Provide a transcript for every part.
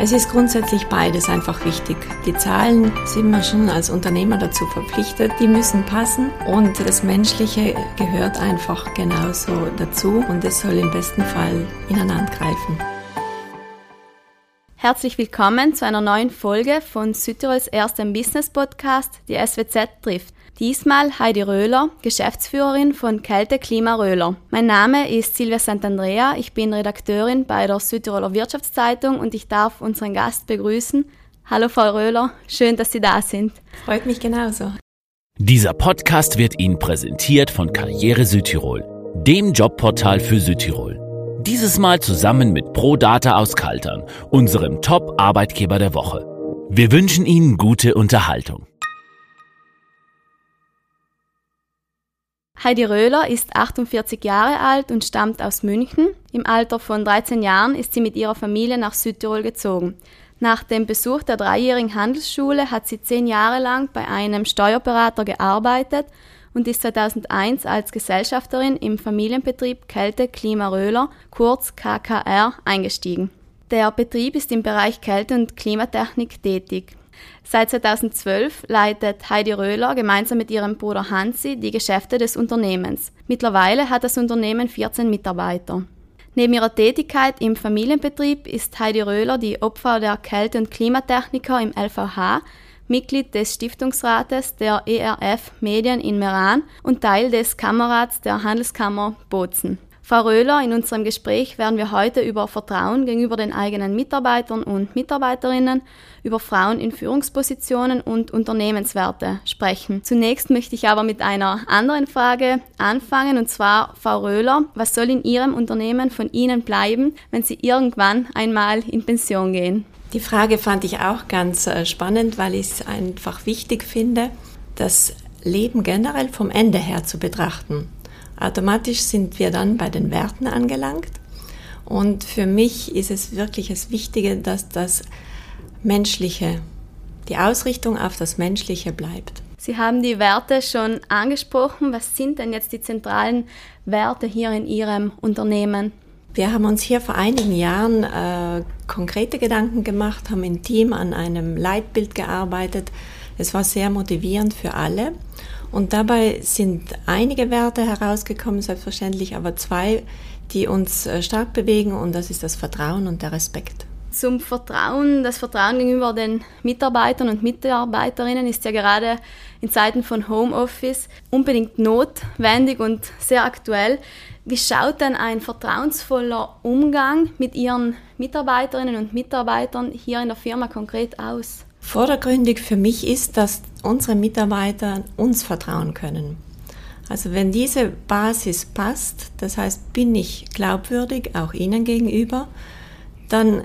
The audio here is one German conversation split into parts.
Es ist grundsätzlich beides einfach wichtig. Die Zahlen sind wir schon als Unternehmer dazu verpflichtet, die müssen passen und das Menschliche gehört einfach genauso dazu und es soll im besten Fall ineinander greifen. Herzlich willkommen zu einer neuen Folge von Südtirols erstem Business Podcast, die SWZ trifft. Diesmal Heidi Röhler, Geschäftsführerin von Kälte Klima Röhler. Mein Name ist Silvia Santandrea, ich bin Redakteurin bei der Südtiroler Wirtschaftszeitung und ich darf unseren Gast begrüßen. Hallo Frau Röhler, schön, dass Sie da sind. Freut mich genauso. Dieser Podcast wird Ihnen präsentiert von Karriere Südtirol, dem Jobportal für Südtirol. Dieses Mal zusammen mit ProData aus Kaltern, unserem Top-Arbeitgeber der Woche. Wir wünschen Ihnen gute Unterhaltung. Heidi Röhler ist 48 Jahre alt und stammt aus München. Im Alter von 13 Jahren ist sie mit ihrer Familie nach Südtirol gezogen. Nach dem Besuch der dreijährigen Handelsschule hat sie zehn Jahre lang bei einem Steuerberater gearbeitet und ist 2001 als Gesellschafterin im Familienbetrieb Kälte Klima Röhler, kurz KKR, eingestiegen. Der Betrieb ist im Bereich Kälte- und Klimatechnik tätig. Seit 2012 leitet Heidi Röhler gemeinsam mit ihrem Bruder Hansi die Geschäfte des Unternehmens. Mittlerweile hat das Unternehmen 14 Mitarbeiter. Neben ihrer Tätigkeit im Familienbetrieb ist Heidi Röhler die Opfer der Kälte- und Klimatechniker im LVH, Mitglied des Stiftungsrates der ERF Medien in Meran und Teil des Kammerrats der Handelskammer Bozen. Frau Röhler, in unserem Gespräch werden wir heute über Vertrauen gegenüber den eigenen Mitarbeitern und Mitarbeiterinnen, über Frauen in Führungspositionen und Unternehmenswerte sprechen. Zunächst möchte ich aber mit einer anderen Frage anfangen, und zwar, Frau Röhler, was soll in Ihrem Unternehmen von Ihnen bleiben, wenn Sie irgendwann einmal in Pension gehen? Die Frage fand ich auch ganz äh, spannend, weil ich es einfach wichtig finde, das Leben generell vom Ende her zu betrachten. Automatisch sind wir dann bei den Werten angelangt. Und für mich ist es wirklich das Wichtige, dass das Menschliche, die Ausrichtung auf das Menschliche bleibt. Sie haben die Werte schon angesprochen. Was sind denn jetzt die zentralen Werte hier in Ihrem Unternehmen? Wir haben uns hier vor einigen Jahren äh, konkrete Gedanken gemacht, haben im Team an einem Leitbild gearbeitet. Es war sehr motivierend für alle. Und dabei sind einige Werte herausgekommen, selbstverständlich, aber zwei, die uns äh, stark bewegen und das ist das Vertrauen und der Respekt. Zum Vertrauen, das Vertrauen gegenüber den Mitarbeitern und Mitarbeiterinnen ist ja gerade in Zeiten von Homeoffice unbedingt notwendig und sehr aktuell. Wie schaut denn ein vertrauensvoller Umgang mit Ihren Mitarbeiterinnen und Mitarbeitern hier in der Firma konkret aus? Vordergründig für mich ist, dass unsere Mitarbeiter uns vertrauen können. Also wenn diese Basis passt, das heißt, bin ich glaubwürdig auch Ihnen gegenüber, dann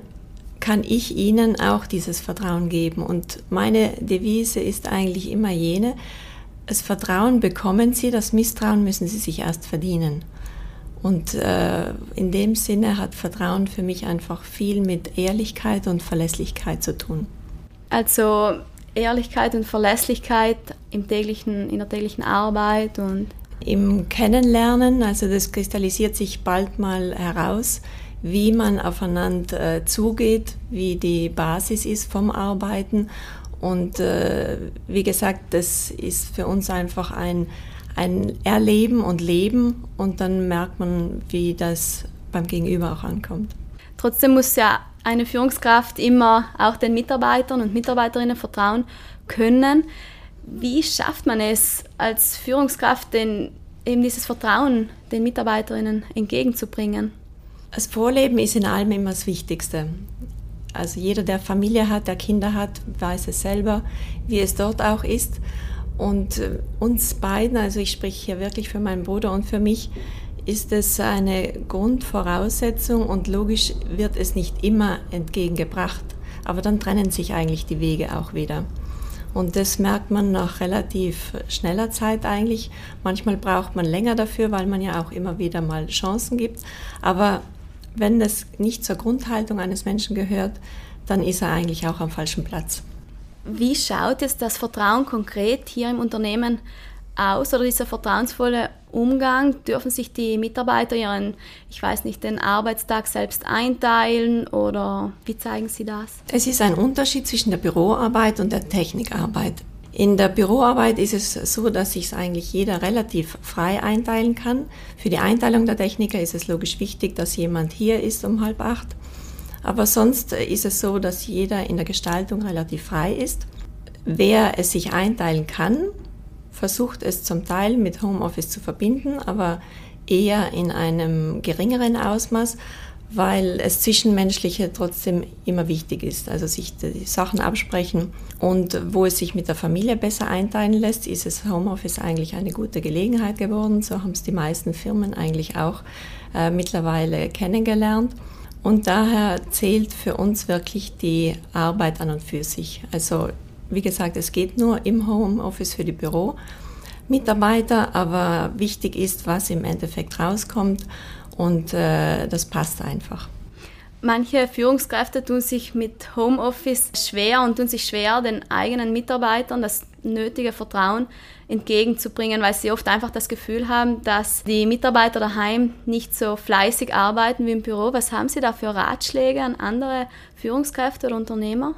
kann ich Ihnen auch dieses Vertrauen geben. Und meine Devise ist eigentlich immer jene, das Vertrauen bekommen Sie, das Misstrauen müssen Sie sich erst verdienen. Und äh, in dem Sinne hat Vertrauen für mich einfach viel mit Ehrlichkeit und Verlässlichkeit zu tun. Also Ehrlichkeit und Verlässlichkeit im täglichen, in der täglichen Arbeit und im Kennenlernen, also das kristallisiert sich bald mal heraus, wie man aufeinander äh, zugeht, wie die Basis ist vom Arbeiten. Und äh, wie gesagt, das ist für uns einfach ein, ein Erleben und Leben und dann merkt man, wie das beim Gegenüber auch ankommt. Trotzdem muss ja eine Führungskraft immer auch den Mitarbeitern und Mitarbeiterinnen vertrauen können. Wie schafft man es als Führungskraft, den, eben dieses Vertrauen den Mitarbeiterinnen entgegenzubringen? Das Vorleben ist in allem immer das Wichtigste. Also jeder, der Familie hat, der Kinder hat, weiß es selber, wie es dort auch ist. Und äh, uns beiden, also ich spreche hier wirklich für meinen Bruder und für mich, ist es eine Grundvoraussetzung und logisch wird es nicht immer entgegengebracht. Aber dann trennen sich eigentlich die Wege auch wieder. Und das merkt man nach relativ schneller Zeit eigentlich. Manchmal braucht man länger dafür, weil man ja auch immer wieder mal Chancen gibt. Aber wenn das nicht zur Grundhaltung eines Menschen gehört, dann ist er eigentlich auch am falschen Platz. Wie schaut jetzt das Vertrauen konkret hier im Unternehmen aus oder dieser vertrauensvolle Umgang? Dürfen sich die Mitarbeiter ihren, ich weiß nicht, den Arbeitstag selbst einteilen oder wie zeigen Sie das? Es ist ein Unterschied zwischen der Büroarbeit und der Technikarbeit. In der Büroarbeit ist es so, dass sich eigentlich jeder relativ frei einteilen kann. Für die Einteilung der Techniker ist es logisch wichtig, dass jemand hier ist um halb acht. Aber sonst ist es so, dass jeder in der Gestaltung relativ frei ist. Wer es sich einteilen kann, versucht es zum Teil mit Homeoffice zu verbinden, aber eher in einem geringeren Ausmaß weil es Zwischenmenschliche trotzdem immer wichtig ist. Also sich die Sachen absprechen und wo es sich mit der Familie besser einteilen lässt, ist es Homeoffice eigentlich eine gute Gelegenheit geworden. So haben es die meisten Firmen eigentlich auch äh, mittlerweile kennengelernt. Und daher zählt für uns wirklich die Arbeit an und für sich. Also wie gesagt, es geht nur im Homeoffice für die Büromitarbeiter, aber wichtig ist, was im Endeffekt rauskommt und äh, das passt einfach. Manche Führungskräfte tun sich mit Homeoffice schwer und tun sich schwer, den eigenen Mitarbeitern das nötige Vertrauen entgegenzubringen, weil sie oft einfach das Gefühl haben, dass die Mitarbeiter daheim nicht so fleißig arbeiten wie im Büro. Was haben Sie da für Ratschläge an andere Führungskräfte oder Unternehmer?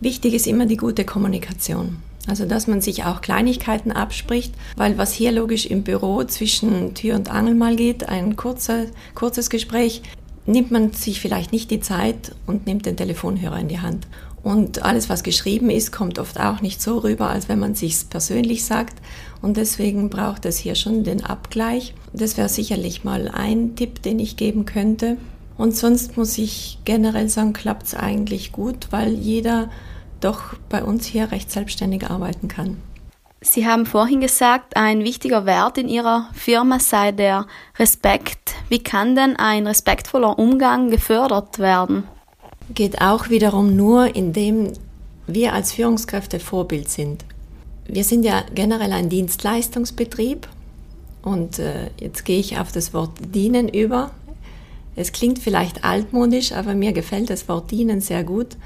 Wichtig ist immer die gute Kommunikation. Also dass man sich auch Kleinigkeiten abspricht, weil was hier logisch im Büro zwischen Tür und Angel mal geht, ein kurzer, kurzes Gespräch, nimmt man sich vielleicht nicht die Zeit und nimmt den Telefonhörer in die Hand. Und alles, was geschrieben ist, kommt oft auch nicht so rüber, als wenn man sich persönlich sagt. Und deswegen braucht es hier schon den Abgleich. Das wäre sicherlich mal ein Tipp, den ich geben könnte. Und sonst muss ich generell sagen, klappt es eigentlich gut, weil jeder doch bei uns hier recht selbstständig arbeiten kann. Sie haben vorhin gesagt, ein wichtiger Wert in Ihrer Firma sei der Respekt. Wie kann denn ein respektvoller Umgang gefördert werden? Geht auch wiederum nur, indem wir als Führungskräfte Vorbild sind. Wir sind ja generell ein Dienstleistungsbetrieb und äh, jetzt gehe ich auf das Wort dienen über. Es klingt vielleicht altmodisch, aber mir gefällt das Wort dienen sehr gut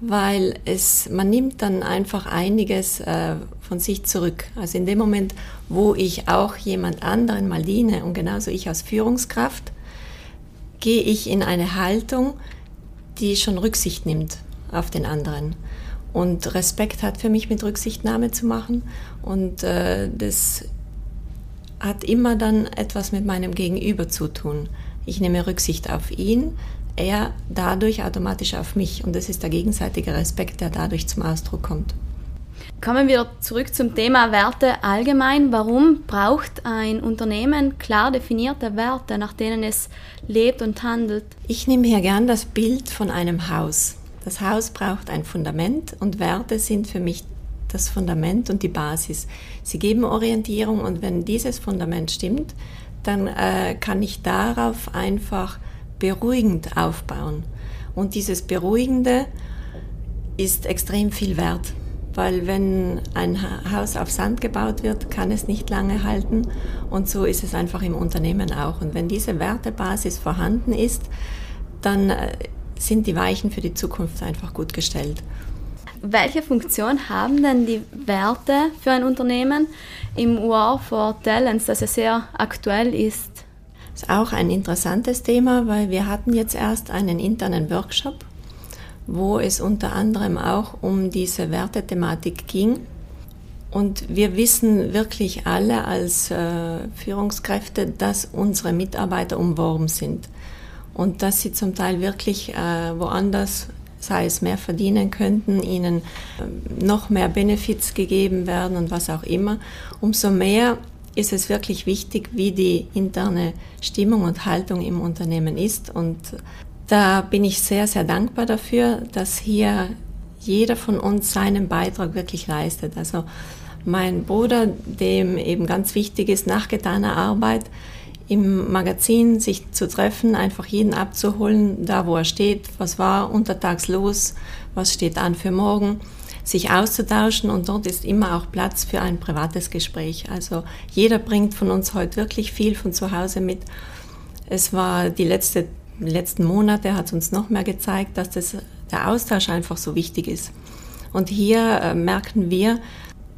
weil es, man nimmt dann einfach einiges äh, von sich zurück. Also in dem Moment, wo ich auch jemand anderen mal diene und genauso ich als Führungskraft, gehe ich in eine Haltung, die schon Rücksicht nimmt auf den anderen. Und Respekt hat für mich mit Rücksichtnahme zu machen und äh, das hat immer dann etwas mit meinem Gegenüber zu tun. Ich nehme Rücksicht auf ihn, er dadurch automatisch auf mich. Und das ist der gegenseitige Respekt, der dadurch zum Ausdruck kommt. Kommen wir zurück zum Thema Werte allgemein. Warum braucht ein Unternehmen klar definierte Werte, nach denen es lebt und handelt? Ich nehme hier gern das Bild von einem Haus. Das Haus braucht ein Fundament und Werte sind für mich das Fundament und die Basis. Sie geben Orientierung und wenn dieses Fundament stimmt, dann äh, kann ich darauf einfach beruhigend aufbauen. Und dieses Beruhigende ist extrem viel wert, weil wenn ein Haus auf Sand gebaut wird, kann es nicht lange halten und so ist es einfach im Unternehmen auch. Und wenn diese Wertebasis vorhanden ist, dann äh, sind die Weichen für die Zukunft einfach gut gestellt. Welche Funktion haben denn die Werte für ein Unternehmen im War for Talents, das ja sehr aktuell ist? ist auch ein interessantes Thema, weil wir hatten jetzt erst einen internen Workshop, wo es unter anderem auch um diese Wertethematik ging. Und wir wissen wirklich alle als äh, Führungskräfte, dass unsere Mitarbeiter umworben sind und dass sie zum Teil wirklich äh, woanders, sei es mehr verdienen könnten, ihnen äh, noch mehr Benefits gegeben werden und was auch immer. Umso mehr ist es wirklich wichtig, wie die interne Stimmung und Haltung im Unternehmen ist. Und da bin ich sehr, sehr dankbar dafür, dass hier jeder von uns seinen Beitrag wirklich leistet. Also mein Bruder, dem eben ganz wichtig ist, nach getaner Arbeit im Magazin sich zu treffen, einfach jeden abzuholen, da wo er steht, was war untertags los, was steht an für morgen sich auszutauschen und dort ist immer auch Platz für ein privates Gespräch. Also jeder bringt von uns heute wirklich viel von zu Hause mit. Es war die letzte, letzten Monate hat uns noch mehr gezeigt, dass das, der Austausch einfach so wichtig ist. Und hier äh, merken wir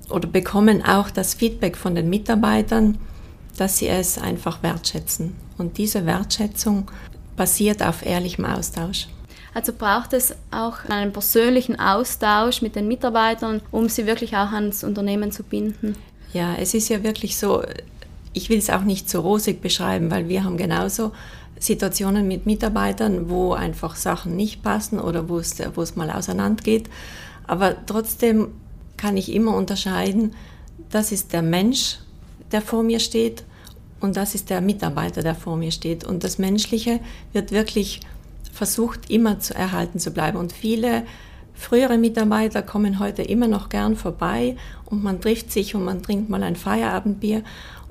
oder bekommen auch das Feedback von den Mitarbeitern, dass sie es einfach wertschätzen. Und diese Wertschätzung basiert auf ehrlichem Austausch. Also braucht es auch einen persönlichen Austausch mit den Mitarbeitern, um sie wirklich auch ans Unternehmen zu binden. Ja, es ist ja wirklich so, ich will es auch nicht so rosig beschreiben, weil wir haben genauso Situationen mit Mitarbeitern, wo einfach Sachen nicht passen oder wo es, wo es mal auseinander geht. Aber trotzdem kann ich immer unterscheiden, das ist der Mensch, der vor mir steht und das ist der Mitarbeiter, der vor mir steht. Und das Menschliche wird wirklich versucht, immer zu erhalten zu bleiben. Und viele frühere Mitarbeiter kommen heute immer noch gern vorbei und man trifft sich und man trinkt mal ein Feierabendbier.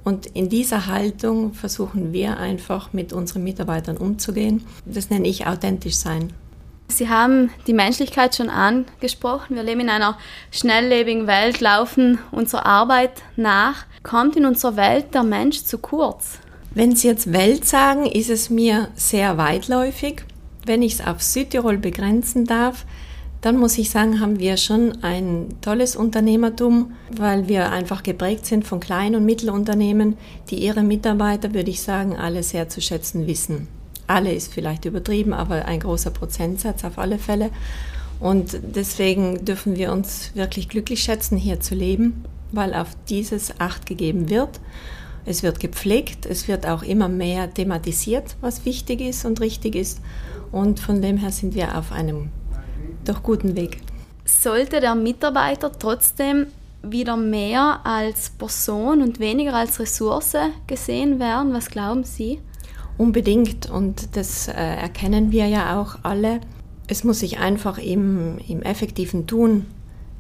Und in dieser Haltung versuchen wir einfach mit unseren Mitarbeitern umzugehen. Das nenne ich authentisch sein. Sie haben die Menschlichkeit schon angesprochen. Wir leben in einer schnelllebigen Welt, laufen unserer Arbeit nach. Kommt in unserer Welt der Mensch zu kurz? Wenn Sie jetzt Welt sagen, ist es mir sehr weitläufig. Wenn ich es auf Südtirol begrenzen darf, dann muss ich sagen, haben wir schon ein tolles Unternehmertum, weil wir einfach geprägt sind von Klein- und Mittelunternehmen, die ihre Mitarbeiter, würde ich sagen, alle sehr zu schätzen wissen. Alle ist vielleicht übertrieben, aber ein großer Prozentsatz auf alle Fälle. Und deswegen dürfen wir uns wirklich glücklich schätzen, hier zu leben, weil auf dieses Acht gegeben wird. Es wird gepflegt, es wird auch immer mehr thematisiert, was wichtig ist und richtig ist. Und von dem her sind wir auf einem doch guten Weg. Sollte der Mitarbeiter trotzdem wieder mehr als Person und weniger als Ressource gesehen werden? Was glauben Sie? Unbedingt und das äh, erkennen wir ja auch alle. Es muss sich einfach im, im effektiven Tun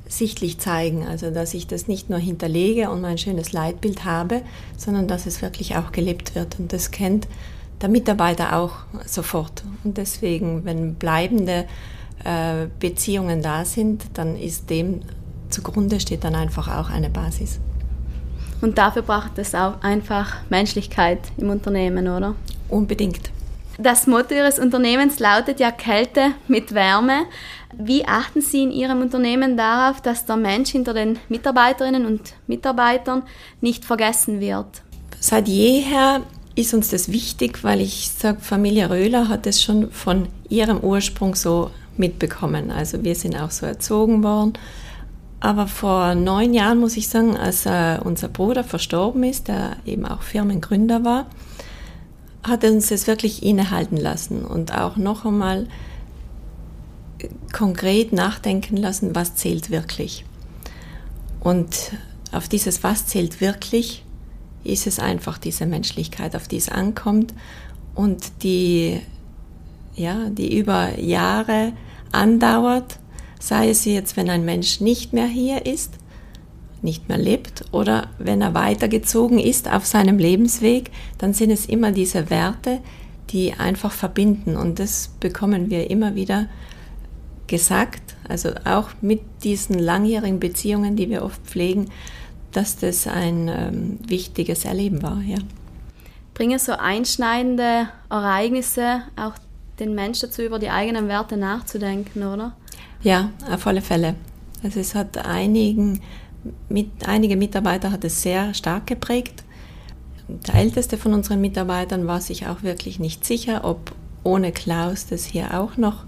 sichtlich zeigen, also dass ich das nicht nur hinterlege und mein schönes Leitbild habe, sondern dass es wirklich auch gelebt wird und das kennt der Mitarbeiter auch sofort. Und deswegen, wenn bleibende äh, Beziehungen da sind, dann ist dem zugrunde steht dann einfach auch eine Basis. Und dafür braucht es auch einfach Menschlichkeit im Unternehmen, oder? Unbedingt. Das Motto Ihres Unternehmens lautet ja Kälte mit Wärme. Wie achten Sie in Ihrem Unternehmen darauf, dass der Mensch hinter den Mitarbeiterinnen und Mitarbeitern nicht vergessen wird? Seit jeher ist uns das wichtig, weil ich sage, Familie Röhler hat es schon von ihrem Ursprung so mitbekommen. Also wir sind auch so erzogen worden. Aber vor neun Jahren muss ich sagen, als äh, unser Bruder verstorben ist, der eben auch Firmengründer war, hat uns das wirklich innehalten lassen und auch noch einmal konkret nachdenken lassen, was zählt wirklich. Und auf dieses Was zählt wirklich ist es einfach diese Menschlichkeit, auf die es ankommt und die, ja, die über Jahre andauert, sei es jetzt, wenn ein Mensch nicht mehr hier ist, nicht mehr lebt oder wenn er weitergezogen ist auf seinem Lebensweg, dann sind es immer diese Werte, die einfach verbinden und das bekommen wir immer wieder gesagt, also auch mit diesen langjährigen Beziehungen, die wir oft pflegen, dass das ein ähm, wichtiges Erleben war. Ja. Bringen so einschneidende Ereignisse auch den Menschen dazu, über die eigenen Werte nachzudenken, oder? Ja, auf alle Fälle. Also es hat einigen, mit, einige Mitarbeiter hat es sehr stark geprägt. Der älteste von unseren Mitarbeitern war sich auch wirklich nicht sicher, ob ohne Klaus das hier auch noch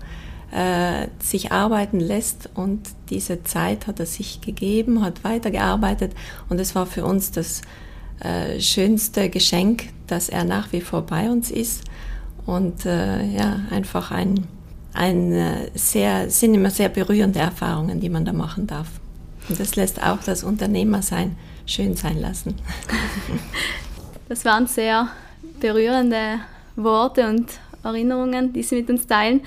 äh, sich arbeiten lässt. Und diese Zeit hat er sich gegeben, hat weitergearbeitet. Und es war für uns das äh, schönste Geschenk, dass er nach wie vor bei uns ist. Und äh, ja, einfach ein, ein äh, sehr, sind immer sehr berührende Erfahrungen, die man da machen darf. Und das lässt auch das Unternehmersein schön sein lassen. Das waren sehr berührende Worte und Erinnerungen, die Sie mit uns teilen.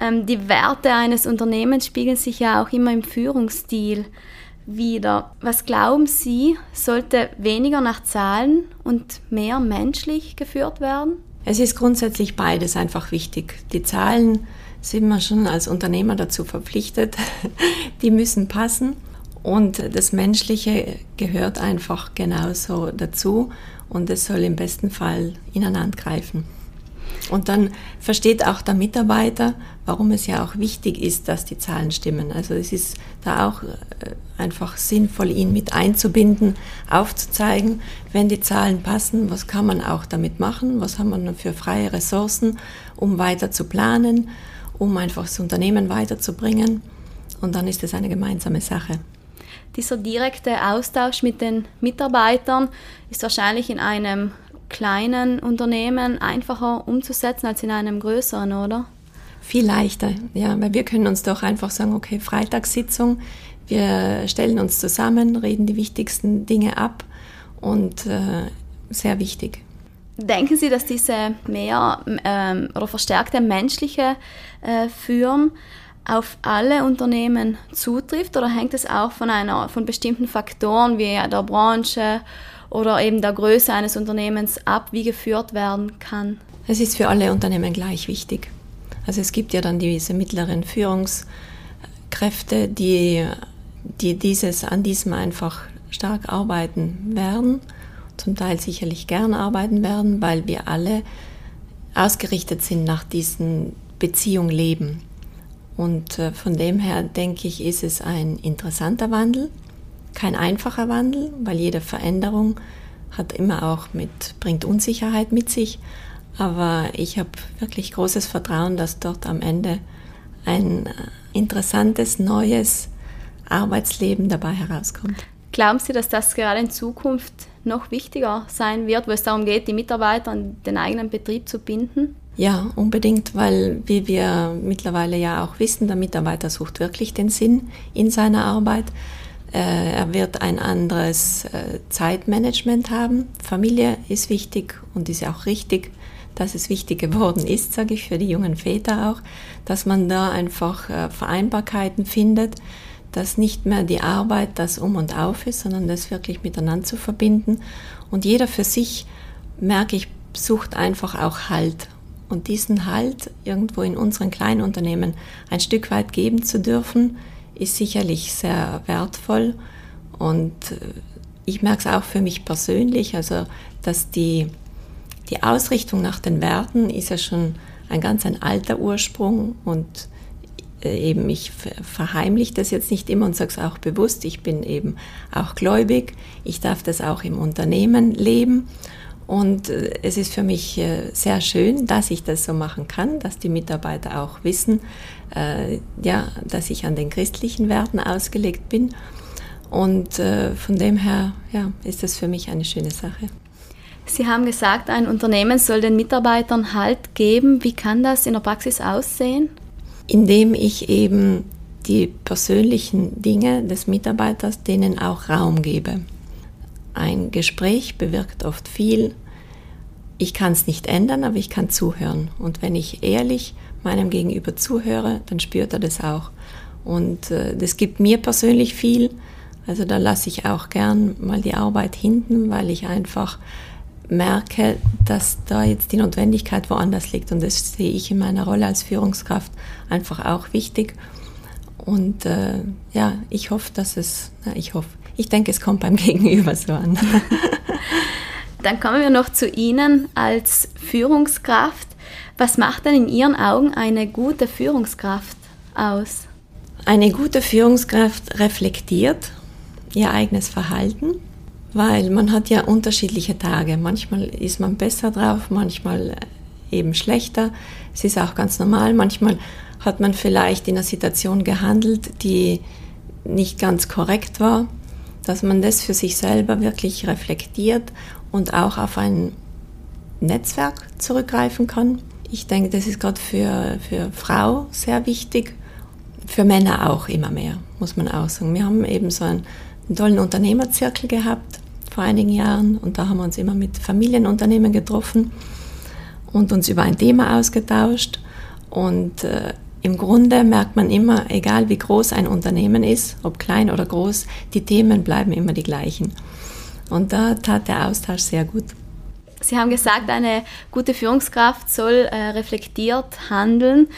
Ähm, die Werte eines Unternehmens spiegeln sich ja auch immer im Führungsstil wieder. Was glauben Sie, sollte weniger nach Zahlen und mehr menschlich geführt werden? Es ist grundsätzlich beides einfach wichtig. Die Zahlen sind wir schon als Unternehmer dazu verpflichtet. Die müssen passen. Und das Menschliche gehört einfach genauso dazu und es soll im besten Fall ineinander greifen. Und dann versteht auch der Mitarbeiter, warum es ja auch wichtig ist, dass die Zahlen stimmen. Also es ist da auch äh, einfach sinnvoll, ihn mit einzubinden, aufzuzeigen, wenn die Zahlen passen, was kann man auch damit machen, was haben wir für freie Ressourcen, um weiter zu planen, um einfach das Unternehmen weiterzubringen. Und dann ist es eine gemeinsame Sache. Dieser direkte Austausch mit den Mitarbeitern ist wahrscheinlich in einem kleinen Unternehmen einfacher umzusetzen als in einem größeren, oder? Viel leichter, ja, weil wir können uns doch einfach sagen, okay, Freitagssitzung, wir stellen uns zusammen, reden die wichtigsten Dinge ab und äh, sehr wichtig. Denken Sie, dass diese mehr ähm, oder verstärkte menschliche äh, Führen auf alle Unternehmen zutrifft oder hängt es auch von, einer, von bestimmten Faktoren wie der Branche oder eben der Größe eines Unternehmens ab, wie geführt werden kann? Es ist für alle Unternehmen gleich wichtig. Also es gibt ja dann diese mittleren Führungskräfte, die, die dieses, an diesem einfach stark arbeiten werden, zum Teil sicherlich gern arbeiten werden, weil wir alle ausgerichtet sind nach diesen Beziehungen leben. Und äh, von dem her denke ich, ist es ein interessanter Wandel, kein einfacher Wandel, weil jede Veränderung hat immer auch mit, bringt Unsicherheit mit sich. Aber ich habe wirklich großes Vertrauen, dass dort am Ende ein äh, interessantes, neues Arbeitsleben dabei herauskommt. Glauben Sie, dass das gerade in Zukunft noch wichtiger sein wird, wo es darum geht, die Mitarbeiter an den eigenen Betrieb zu binden? Ja, unbedingt, weil wie wir mittlerweile ja auch wissen, der Mitarbeiter sucht wirklich den Sinn in seiner Arbeit. Äh, er wird ein anderes äh, Zeitmanagement haben. Familie ist wichtig und ist ja auch richtig, dass es wichtig geworden ist, sage ich, für die jungen Väter auch, dass man da einfach äh, Vereinbarkeiten findet, dass nicht mehr die Arbeit das Um und Auf ist, sondern das wirklich miteinander zu verbinden. Und jeder für sich, merke ich, sucht einfach auch Halt und diesen Halt irgendwo in unseren kleinen Unternehmen ein Stück weit geben zu dürfen, ist sicherlich sehr wertvoll. Und äh, ich merke es auch für mich persönlich, also dass die, die Ausrichtung nach den Werten ist ja schon ein ganz ein alter Ursprung und eben ich verheimliche das jetzt nicht immer und sage es auch bewusst, ich bin eben auch gläubig, ich darf das auch im Unternehmen leben und äh, es ist für mich äh, sehr schön, dass ich das so machen kann, dass die Mitarbeiter auch wissen, äh, ja, dass ich an den christlichen Werten ausgelegt bin. Und äh, von dem her ja, ist das für mich eine schöne Sache. Sie haben gesagt, ein Unternehmen soll den Mitarbeitern Halt geben. Wie kann das in der Praxis aussehen? Indem ich eben die persönlichen Dinge des Mitarbeiters denen auch Raum gebe. Ein Gespräch bewirkt oft viel ich kann es nicht ändern, aber ich kann zuhören. Und wenn ich ehrlich meinem Gegenüber zuhöre, dann spürt er das auch. Und äh, das gibt mir persönlich viel. Also da lasse ich auch gern mal die Arbeit hinten, weil ich einfach merke, dass da jetzt die Notwendigkeit woanders liegt. Und das sehe ich in meiner Rolle als Führungskraft einfach auch wichtig. Und äh, ja, ich hoffe, dass es, na, ich hoffe, ich denke, es kommt beim Gegenüber so an. Dann kommen wir noch zu Ihnen als Führungskraft. Was macht denn in Ihren Augen eine gute Führungskraft aus? Eine gute Führungskraft reflektiert ihr eigenes Verhalten, weil man hat ja unterschiedliche Tage. Manchmal ist man besser drauf, manchmal eben schlechter. Es ist auch ganz normal. Manchmal hat man vielleicht in einer Situation gehandelt, die nicht ganz korrekt war, dass man das für sich selber wirklich reflektiert und auch auf ein Netzwerk zurückgreifen kann. Ich denke, das ist gerade für, für Frau sehr wichtig, für Männer auch immer mehr, muss man auch sagen. Wir haben eben so einen, einen tollen Unternehmerzirkel gehabt vor einigen Jahren und da haben wir uns immer mit Familienunternehmen getroffen und uns über ein Thema ausgetauscht. Und äh, im Grunde merkt man immer, egal wie groß ein Unternehmen ist, ob klein oder groß, die Themen bleiben immer die gleichen. Und da tat der Austausch sehr gut. Sie haben gesagt, eine gute Führungskraft soll äh, reflektiert handeln.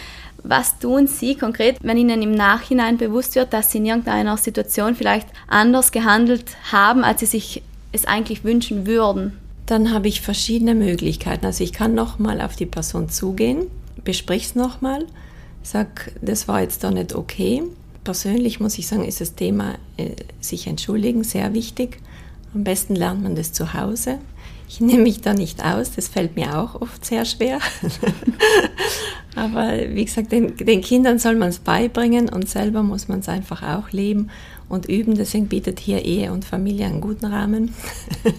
Was tun Sie konkret, wenn Ihnen im Nachhinein bewusst wird, dass Sie in irgendeiner Situation vielleicht anders gehandelt haben, als Sie sich es eigentlich wünschen würden? dann habe ich verschiedene Möglichkeiten. Also ich kann nochmal auf die Person zugehen, besprich es nochmal, sag, das war jetzt doch nicht okay. Persönlich muss ich sagen, ist das Thema äh, sich entschuldigen sehr wichtig. Am besten lernt man das zu Hause. Ich nehme mich da nicht aus, das fällt mir auch oft sehr schwer. Aber wie gesagt, den, den Kindern soll man es beibringen und selber muss man es einfach auch leben und üben. Deswegen bietet hier Ehe und Familie einen guten Rahmen.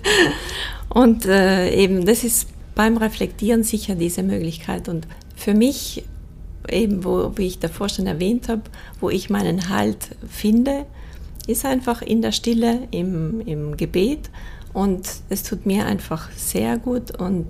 und äh, eben, das ist beim Reflektieren sicher diese Möglichkeit. Und für mich, eben, wo, wie ich davor schon erwähnt habe, wo ich meinen Halt finde, ist einfach in der Stille, im, im Gebet. Und es tut mir einfach sehr gut und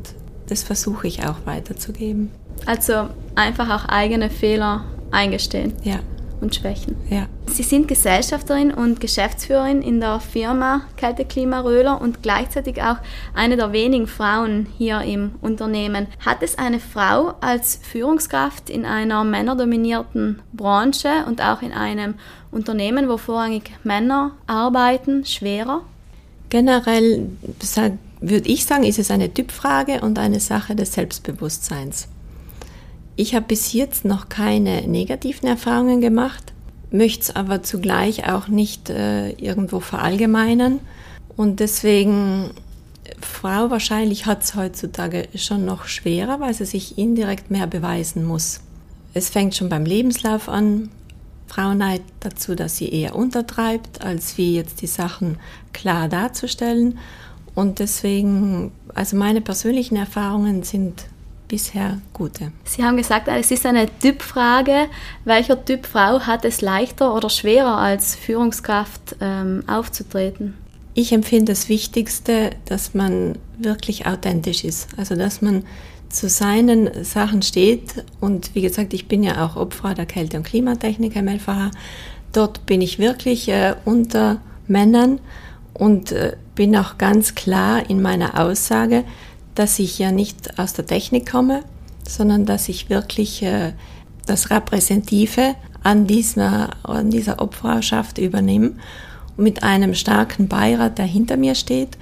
das versuche ich auch weiterzugeben. Also einfach auch eigene Fehler eingestehen. Ja. Und Schwächen. Ja. Sie sind Gesellschafterin und Geschäftsführerin in der Firma Kälte Klima Röhler und gleichzeitig auch eine der wenigen Frauen hier im Unternehmen. Hat es eine Frau als Führungskraft in einer männerdominierten Branche und auch in einem Unternehmen, wo vorrangig Männer arbeiten, schwerer? Generell würde ich sagen, ist es eine Typfrage und eine Sache des Selbstbewusstseins. Ich habe bis jetzt noch keine negativen Erfahrungen gemacht, möchte es aber zugleich auch nicht äh, irgendwo verallgemeinern. Und deswegen, Frau wahrscheinlich hat es heutzutage schon noch schwerer, weil sie sich indirekt mehr beweisen muss. Es fängt schon beim Lebenslauf an. Frau neigt dazu, dass sie eher untertreibt, als wie jetzt die Sachen klar darzustellen. Und deswegen, also meine persönlichen Erfahrungen sind bisher gute. Sie haben gesagt, es ist eine Typfrage. Welcher Typ Frau hat es leichter oder schwerer als Führungskraft ähm, aufzutreten? Ich empfinde das Wichtigste, dass man wirklich authentisch ist. Also dass man zu seinen Sachen steht. Und wie gesagt, ich bin ja auch Opfer der Kälte- und Klimatechnik im LVH. Dort bin ich wirklich äh, unter Männern und äh, bin auch ganz klar in meiner Aussage, dass ich ja nicht aus der Technik komme, sondern dass ich wirklich äh, das Repräsentative an dieser, an dieser Opferschaft übernehme mit einem starken Beirat, der hinter mir steht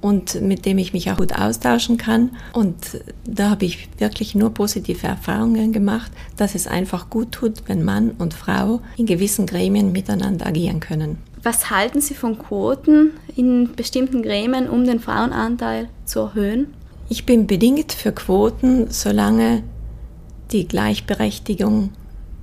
und mit dem ich mich auch gut austauschen kann. Und da habe ich wirklich nur positive Erfahrungen gemacht, dass es einfach gut tut, wenn Mann und Frau in gewissen Gremien miteinander agieren können. Was halten Sie von Quoten in bestimmten Gremien, um den Frauenanteil zu erhöhen? Ich bin bedingt für Quoten, solange die Gleichberechtigung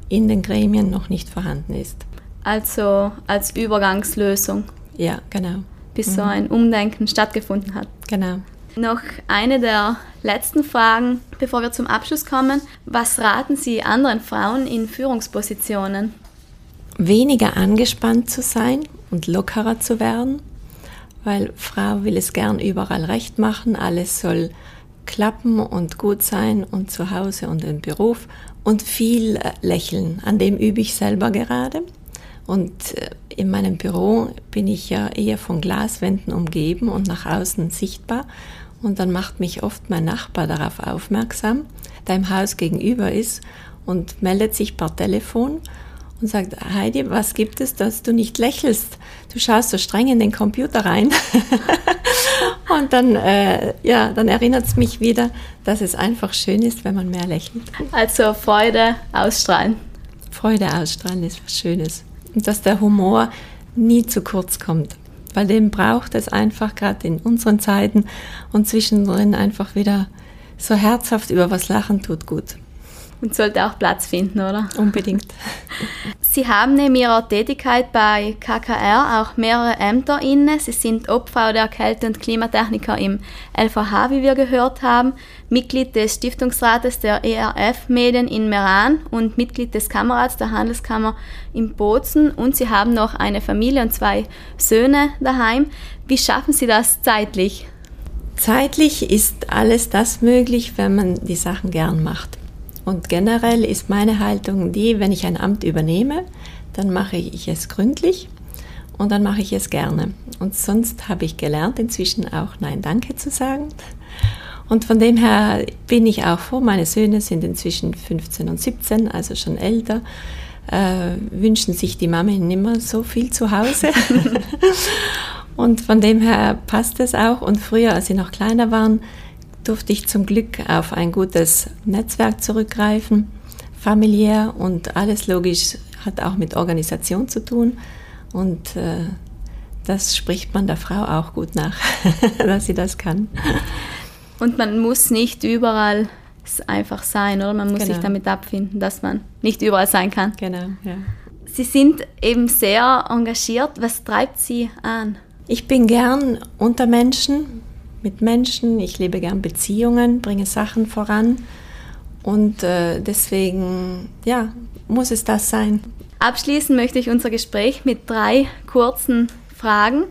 in den Gremien noch nicht vorhanden ist. Also als Übergangslösung. Ja, genau. Bis mhm. so ein Umdenken stattgefunden hat. Genau. Noch eine der letzten Fragen, bevor wir zum Abschluss kommen. Was raten Sie anderen Frauen in Führungspositionen? Weniger angespannt zu sein und lockerer zu werden weil Frau will es gern überall recht machen, alles soll klappen und gut sein und zu Hause und im Beruf und viel äh, lächeln. An dem übe ich selber gerade. Und äh, in meinem Büro bin ich ja eher von Glaswänden umgeben und nach außen sichtbar. Und dann macht mich oft mein Nachbar darauf aufmerksam, der im Haus gegenüber ist und meldet sich per Telefon und sagt, Heidi, was gibt es, dass du nicht lächelst? Du schaust so streng in den Computer rein. und dann, äh, ja, dann erinnert es mich wieder, dass es einfach schön ist, wenn man mehr lächelt. Also Freude ausstrahlen. Freude ausstrahlen ist was Schönes. Und dass der Humor nie zu kurz kommt. Weil den braucht es einfach gerade in unseren Zeiten und zwischendrin einfach wieder so herzhaft über was lachen tut gut und sollte auch Platz finden, oder? Unbedingt. Sie haben neben Ihrer Tätigkeit bei KKR auch mehrere Ämter inne. Sie sind Obfrau der Kälte- und Klimatechniker im LVH, wie wir gehört haben, Mitglied des Stiftungsrates der ERF Medien in Meran und Mitglied des Kammerrats der Handelskammer in Bozen. Und Sie haben noch eine Familie und zwei Söhne daheim. Wie schaffen Sie das zeitlich? Zeitlich ist alles das möglich, wenn man die Sachen gern macht. Und generell ist meine Haltung die, wenn ich ein Amt übernehme, dann mache ich es gründlich und dann mache ich es gerne. Und sonst habe ich gelernt, inzwischen auch Nein Danke zu sagen. Und von dem her bin ich auch froh. Meine Söhne sind inzwischen 15 und 17, also schon älter. Äh, wünschen sich die Mama nimmer so viel zu Hause. Und von dem her passt es auch. Und früher, als sie noch kleiner waren, durfte ich zum Glück auf ein gutes Netzwerk zurückgreifen, familiär und alles logisch hat auch mit Organisation zu tun. Und äh, das spricht man der Frau auch gut nach, dass sie das kann. Und man muss nicht überall einfach sein, oder? Man muss genau. sich damit abfinden, dass man nicht überall sein kann. Genau, ja. Sie sind eben sehr engagiert. Was treibt Sie an? Ich bin gern unter Menschen, mit Menschen. Ich lebe gern Beziehungen, bringe Sachen voran. Und äh, deswegen, ja, muss es das sein. Abschließen möchte ich unser Gespräch mit drei kurzen Fragen.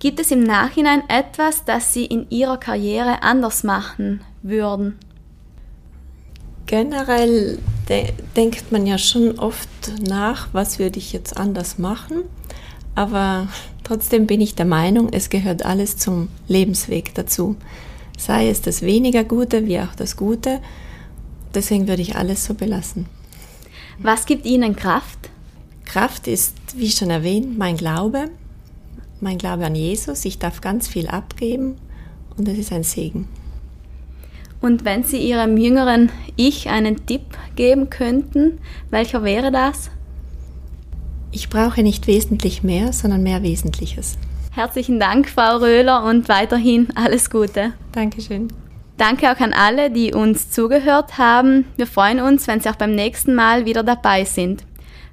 Gibt es im Nachhinein etwas, das Sie in Ihrer Karriere anders machen würden? Generell de denkt man ja schon oft nach, was würde ich jetzt anders machen. Aber trotzdem bin ich der Meinung, es gehört alles zum Lebensweg dazu. Sei es das weniger Gute wie auch das Gute. Deswegen würde ich alles so belassen. Was gibt Ihnen Kraft? Kraft ist, wie schon erwähnt, mein Glaube, mein Glaube an Jesus. Ich darf ganz viel abgeben und es ist ein Segen. Und wenn Sie Ihrem jüngeren Ich einen Tipp geben könnten, welcher wäre das? Ich brauche nicht wesentlich mehr, sondern mehr Wesentliches. Herzlichen Dank, Frau Röhler, und weiterhin alles Gute. Dankeschön. Danke auch an alle, die uns zugehört haben. Wir freuen uns, wenn Sie auch beim nächsten Mal wieder dabei sind.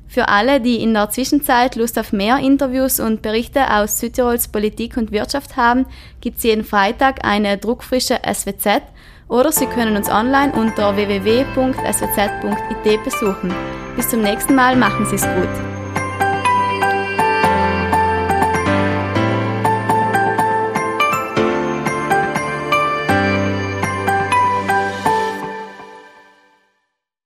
Für alle, die in der Zwischenzeit Lust auf mehr Interviews und Berichte aus Südtirols Politik und Wirtschaft haben, gibt es jeden Freitag eine druckfrische SWZ oder Sie können uns online unter www.swz.it besuchen. Bis zum nächsten Mal, machen Sie es gut.